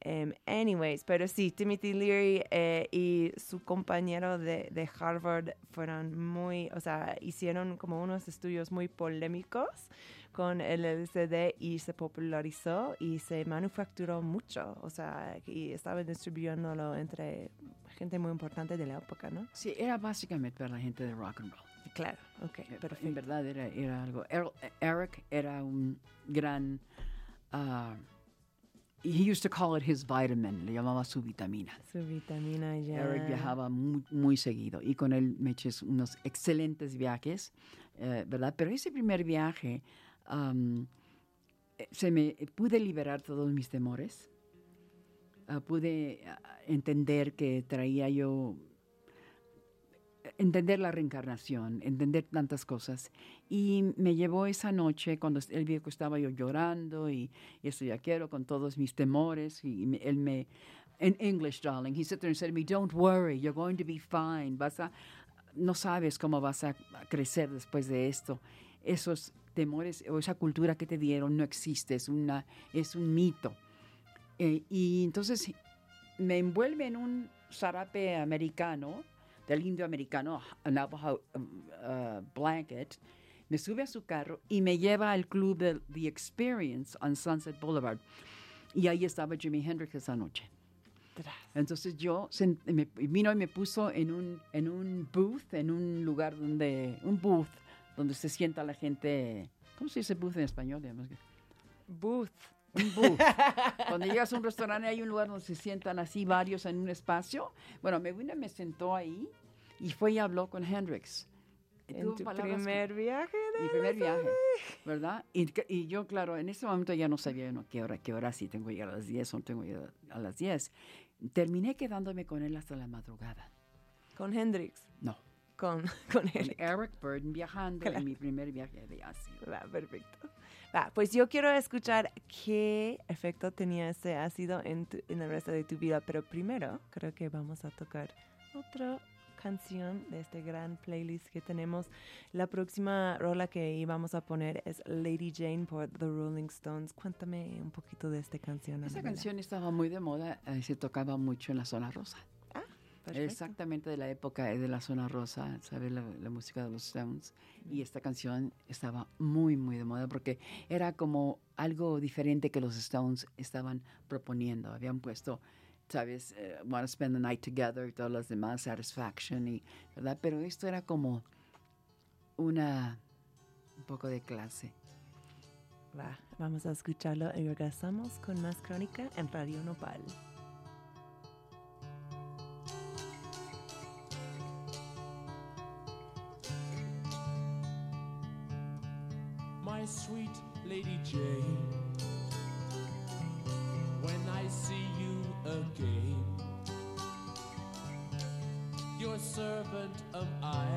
Em, anyways, pero sí, Timothy Leary eh, y su compañero de, de Harvard fueron muy, o sea, hicieron como unos estudios muy polémicos con el LCD y se popularizó y se manufacturó mucho. O sea, y estaban distribuyéndolo entre gente muy importante de la época, ¿no? Sí, era básicamente para la gente de rock and roll. Claro, ok, Eh, En perfecto. verdad era, era algo. Eric era un gran. ah, he used to call it his vitamin, le llamaba su vitamina. Su vitamina ya. Eric viajaba muy, muy seguido y con él me eché unos excelentes viajes, eh, ¿verdad? Pero ese primer viaje eh, se me pude liberar todos mis temores. Ah, pude ah, entender que traía yo entender la reencarnación, entender tantas cosas. Y me llevó esa noche cuando vio que estaba yo llorando y, y esto ya quiero con todos mis temores. Y me- él me, en English, darling, he said there and said to me, don't worry, you're going to be fine. Vas a, no sabes cómo vas a crecer después de esto. Esos temores o esa cultura que te dieron no existe, es, una, es un mito. Eh, y entonces me envuelve en un zarape americano, del indio americano, Navajo uh, blanket, me sube a su carro y me lleva al club de The Experience on Sunset Boulevard. Y ahí estaba Jimi Hendrix esa noche. Entonces yo me, vino y me puso en un, en un booth, en un lugar donde, un booth, donde se sienta la gente, ¿cómo se dice booth en español? Digamos Booth. un booth. Cuando llegas a un restaurante hay un lugar donde se sientan así varios en un espacio. Bueno, me vino y me sentó ahí y fue y habló con Hendrix. En tu primer viaje de mi primer viaje, ¿verdad? Y, y yo, claro, en ese momento ya no sabía no, qué hora, qué hora, si tengo que llegar a las 10 o no tengo que llegar a las 10. Terminé quedándome con él hasta la madrugada. Con Hendrix. No, Con, con Eric. Eric Burden viajando Claro. en mi primer viaje de ácido. Va, perfecto. Va, pues yo quiero escuchar qué efecto tenía ese ácido en, tu- en el resto de tu vida, pero primero creo que vamos a tocar otra canción de este gran playlist que tenemos. La próxima rola que íbamos a poner es Lady Jane por The Rolling Stones. Cuéntame un poquito de esta canción. Esa canción estaba muy de moda, eh, se tocaba mucho en la zona rosa. Perfecto. Exactamente de la época de la zona rosa, ¿sabes? La, la música de los Stones. Y esta canción estaba muy, muy de moda porque era como algo diferente que los Stones estaban proponiendo. Habían puesto, ¿sabes? Eh, Want to Spend the Night Together y todas las demás, Satisfaction, y, ¿verdad? Pero esto era como una, un poco de clase. Va, vamos a escucharlo y regresamos con más crónica en Radio Nopal. Lady Jane. When I see you again, your servant am I,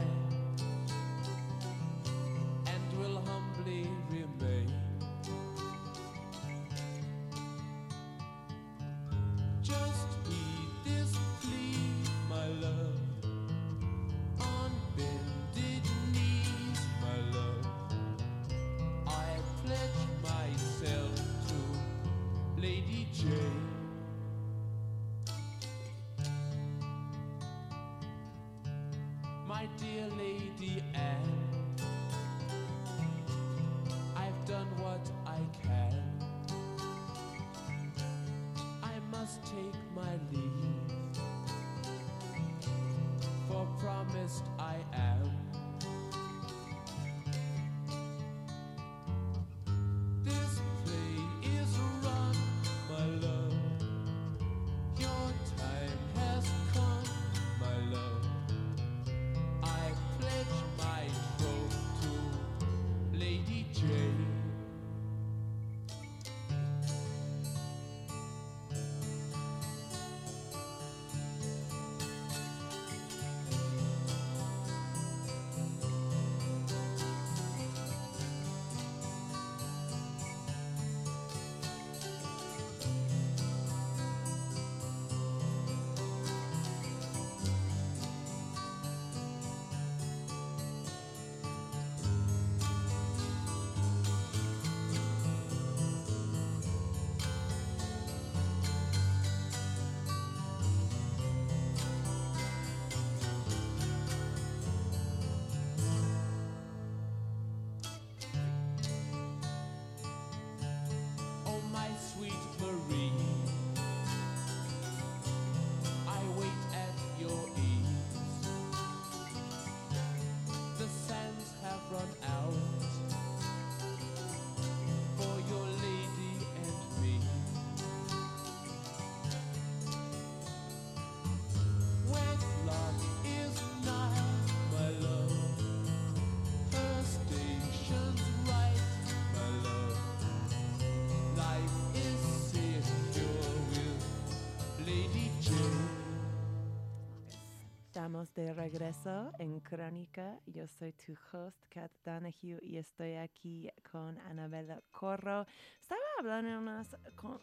estamos de regreso en Crónica. Yo soy tu host, Kat Donahue, y estoy aquí con Anabela Corro. Estaba hablando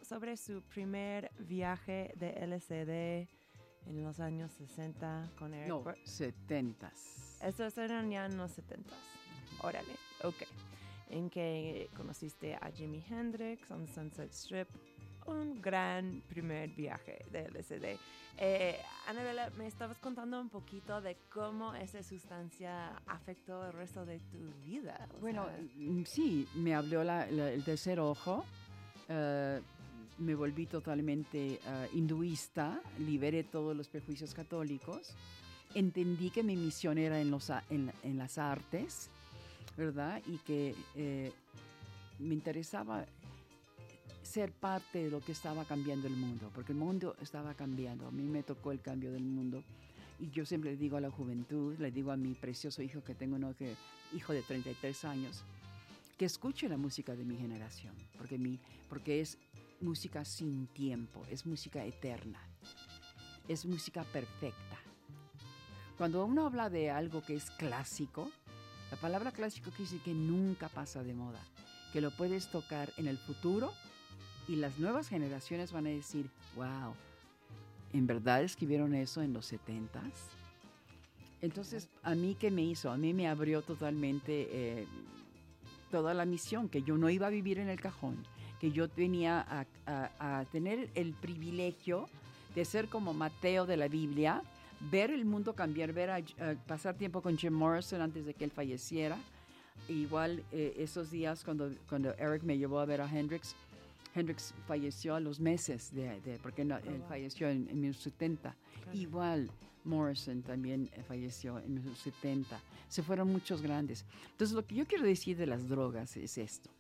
sobre su primer viaje de LCD en los años 60 con Eric No, 70. Esos eran ya en los 70. Órale, ok. En que conociste a Jimi Hendrix on Sunset Strip. Un gran primer viaje de LSD. Eh, Anabela, me estabas contando un poquito de cómo esa sustancia afectó el resto de tu vida. o Bueno, sea, mm, sí, me abrió el tercer ojo. eh, me volví totalmente eh, hinduista, liberé todos los prejuicios católicos. Entendí que mi misión era en, los, en, en las artes, ¿verdad? Y que eh, me interesaba ser parte de lo que estaba cambiando el mundo, porque el mundo estaba cambiando. A mí me tocó el cambio del mundo. Y yo siempre le digo a la juventud, le digo a mi precioso hijo que tengo, uno que, hijo de 33 años, que escuche la música de mi generación, porque, mi, porque es música sin tiempo, es música eterna, es música perfecta. Cuando uno habla de algo que es clásico, la palabra clásico quiere decir que nunca pasa de moda, que lo puedes tocar en el futuro y las nuevas generaciones van a decir, wow, ¿en verdad escribieron eso en los 70s? Entonces, ¿a mí qué me hizo? A mí me abrió totalmente eh, toda la misión, que yo no iba a vivir en el cajón, que yo venía a, tener el privilegio de ser como Mateo de la Biblia, ver el mundo cambiar, ver pasar tiempo con Jim Morrison antes de que él falleciera. Igual eh, esos días cuando, cuando Eric me llevó a ver a Hendrix, Hendrix falleció a los meses, de, de- porque no- él wow. falleció en, en 1970. claro. Igual Morrison también eh, falleció en los 70. Se fueron muchos grandes. Entonces lo que yo quiero decir de las drogas es esto.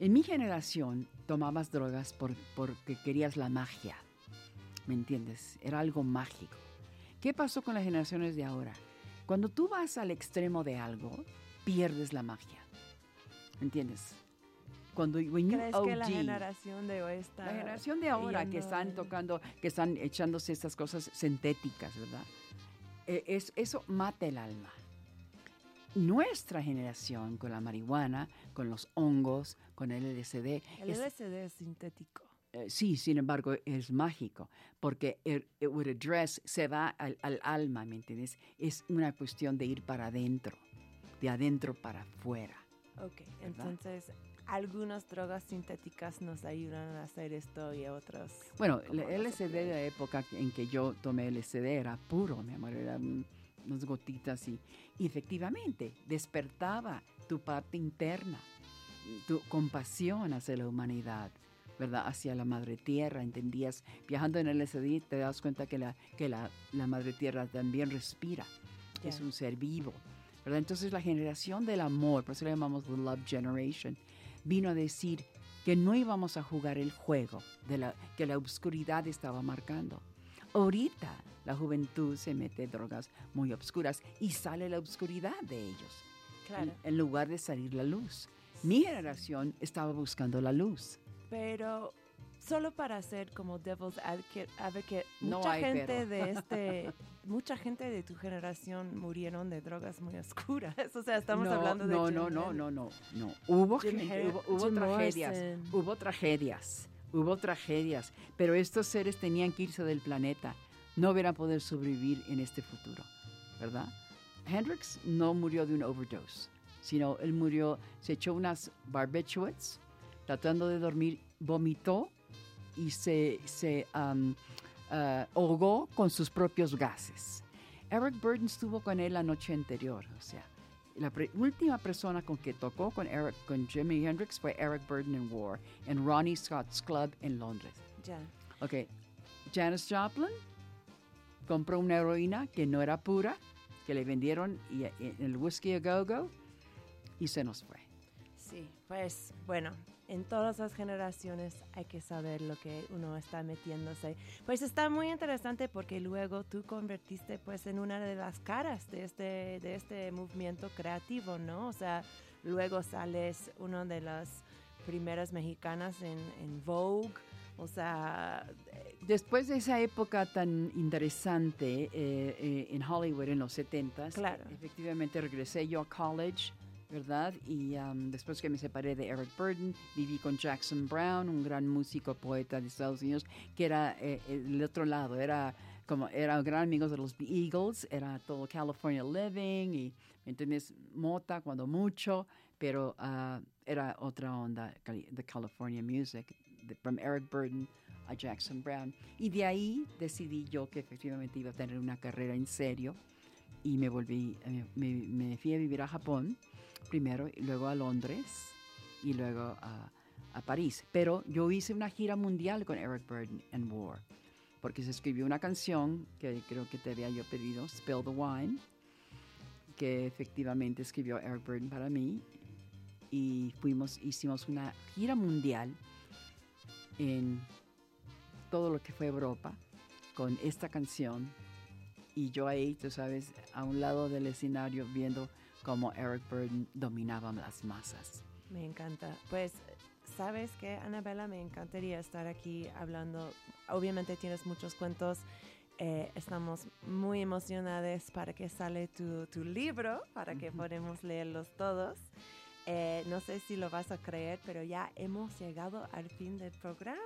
En mi generación tomabas drogas por- porque querías la magia. ¿Me entiendes? Era algo mágico. ¿Qué pasó con las generaciones de ahora? Cuando tú vas al extremo de algo, pierdes la magia. ¿Me entiendes? Cuando when you ¿Crees que la generación de hoy está... la generación de ahora que están tocando, que están echándose estas cosas sintéticas, ¿verdad? Eh, es, eso mata el alma. Nuestra generación con la marihuana, con los hongos, con el LSD, El es- LSD es sintético. eh, sí, sin embargo, es mágico, porque it, it would address, se va al, al alma, ¿me entiendes? Es una cuestión de ir para adentro, de adentro para afuera. Ok, entonces algunas drogas sintéticas nos ayudan a hacer esto y otras... Bueno, el LSD de la época en que yo tomé LSD era puro, mi amor, eran unas gotitas y, y efectivamente despertaba tu parte interna, tu compasión hacia la humanidad, ¿verdad? Hacia la madre tierra, entendías, viajando en LSD te das cuenta que la, que la, la madre tierra también respira, es Ya. un ser vivo, ¿verdad? Entonces la generación del amor, por eso le llamamos the love generation, vino a decir que no íbamos a jugar el juego de la, que la oscuridad estaba marcando. Ahorita la juventud se mete drogas muy oscuras y sale la oscuridad de ellos, Claro, en, en lugar de salir la luz. Mi generación estaba buscando la luz. pero solo para ser como devil's advocate, No mucha hay gente pero. de este... Mucha gente de tu generación murieron de drogas muy oscuras. O sea, estamos no, hablando de... no, Jim no, no, no, no, no. Hubo, Jim gente- Hen- hubo, hubo Jim tragedias, Morrison. hubo tragedias, hubo tragedias, pero estos seres tenían que irse del planeta, no hubieran poder sobrevivir en este futuro, ¿verdad? Hendrix no murió de un overdose, sino él murió, se echó unas barbiturates, tratando de dormir, vomitó y se, se um, ah, ahogó con sus propios gases. Eric Burden estuvo con él la noche anterior, o sea, la pre- última persona con que tocó con, Eric, con Jimi Hendrix fue Eric Burden en War, en Ronnie Scott's Club en Londres. Ya. Ok, Janis Joplin compró una heroína que no era pura, que le vendieron y, y- el whisky a go-go y se nos fue. Sí, pues bueno, en todas las generaciones hay que saber lo que uno está metiéndose. Pues está muy interesante porque luego tú convertiste pues en una de las caras de este, de este movimiento creativo, ¿no? O sea, luego sales una de las primeras mexicanas en, en Vogue. O sea, Después de esa época tan interesante eh, eh, en Hollywood en los 70, Claro. efectivamente regresé yo a college, ¿verdad? Y um, después que me separé de Eric Burden, viví con Jackson Brown, un gran músico, poeta de Estados Unidos, que era eh, el otro lado, era como era gran amigo de los Eagles, era todo California Living y, ¿me entiendes? Mota cuando mucho, pero ah, era otra onda de California Music, de, from Eric Burden a Jackson Brown. Y de ahí decidí yo que efectivamente iba a tener una carrera en serio y me volví, eh, me, me fui a vivir a Japón primero, y luego a Londres y luego a, París. Pero yo hice una gira mundial con Eric Burden and War, porque se escribió una canción que creo que te había yo pedido, Spill the Wine, que efectivamente escribió Eric Burden para mí. Y fuimos, hicimos una gira mundial en todo lo que fue Europa con esta canción. Y yo ahí, tú sabes, a un lado del escenario viendo cómo Eric Burden dominaba las masas. Me encanta. Pues, ¿sabes qué, Anabela? Me encantaría estar aquí hablando. Obviamente tienes muchos cuentos. Eh, estamos muy emocionados para que sale tu, tu libro, para que podamos leerlos todos. Eh, no sé si lo vas a creer, pero ya hemos llegado al fin del programa.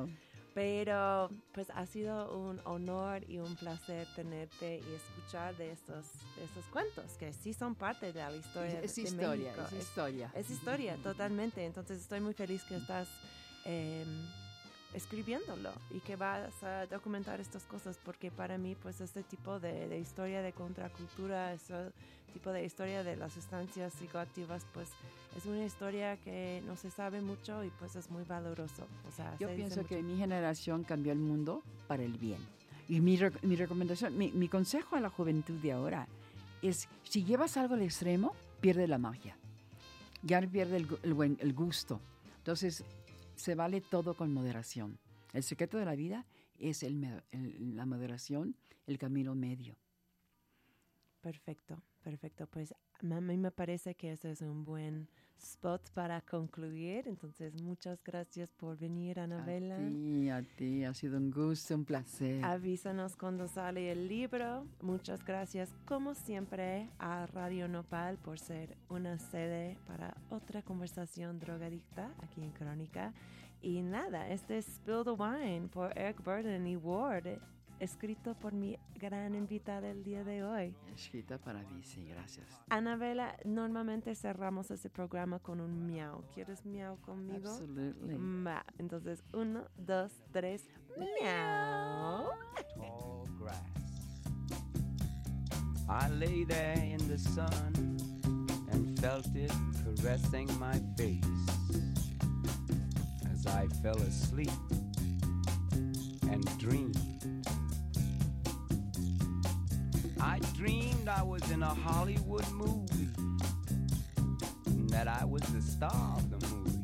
Wow. Pero pues ha sido un honor y un placer tenerte y escuchar de estos, de estos cuentos que sí son parte de la historia Es, de historia, México. es historia. Es historia, totalmente. Entonces estoy muy feliz que estás eh, escribiéndolo y que vas a documentar estas cosas porque para mí pues este tipo de, de historia de contracultura, este tipo de historia de las estancias psicoactivas pues es una historia que no se sabe mucho y pues es muy valoroso. O sea, Yo se pienso que mi generación cambió el mundo para el bien. Y mi, mi recomendación, mi, mi consejo a la juventud de ahora es, si llevas algo al extremo, pierde la magia. Ya pierde el, el el gusto. Entonces, se vale todo con moderación. El secreto de la vida es el el- la moderación, el camino medio. Perfecto, perfecto. Pues a mí me parece que ese es un buen spot para concluir. Entonces, muchas gracias por venir, Anabela. A ti, a ti, ha sido un gusto, un placer. Avísanos cuando sale el libro. Muchas gracias, como siempre, a Radio Nopal por ser una sede para otra conversación drogadicta aquí en Crónica. Y nada, este es Spill the Wine por Eric Burden y Ward, escrito por mi gran invitada el día de hoy. Escrita para mí, sí, gracias. Anabela, normalmente cerramos ese programa con un miau. ¿Quieres miau conmigo? Absolutely. Va, entonces, uno, dos, tres, miau. tall grass. I lay there in the sun and felt it caressing my face as I fell asleep and dreamed. I dreamed I was in a Hollywood movie and that I was the star of the movie.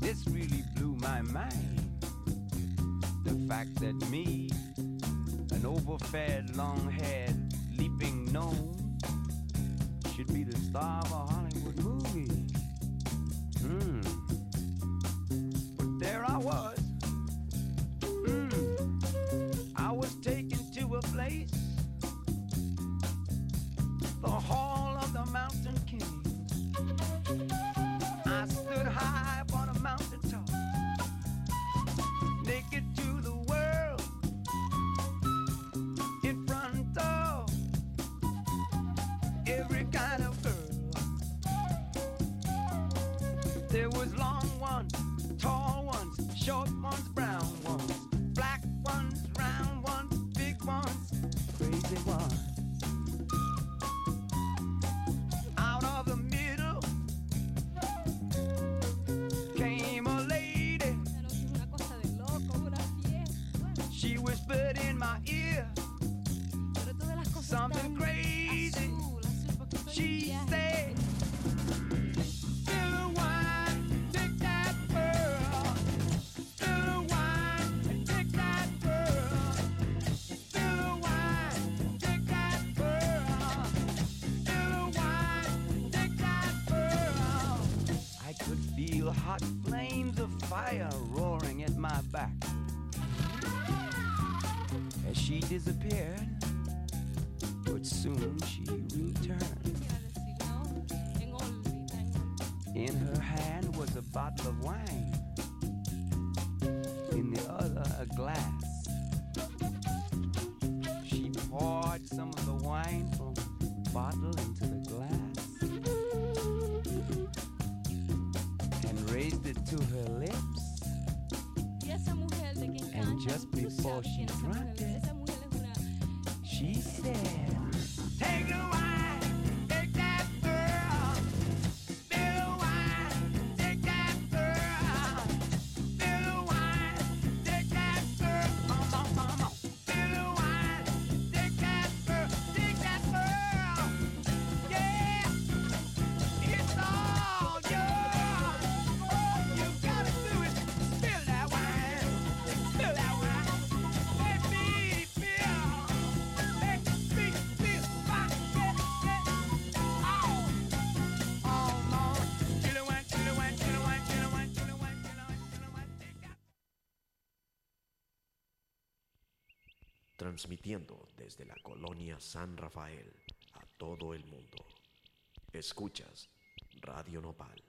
This really blew my mind the fact that me, an overfed, long-haired, leaping gnome, should be the star of a Hollywood movie. Hmm. But there I was. fire roaring at my back. As she disappeared, desde la colonia San Rafael a todo el mundo. Escuchas Radio Nopal.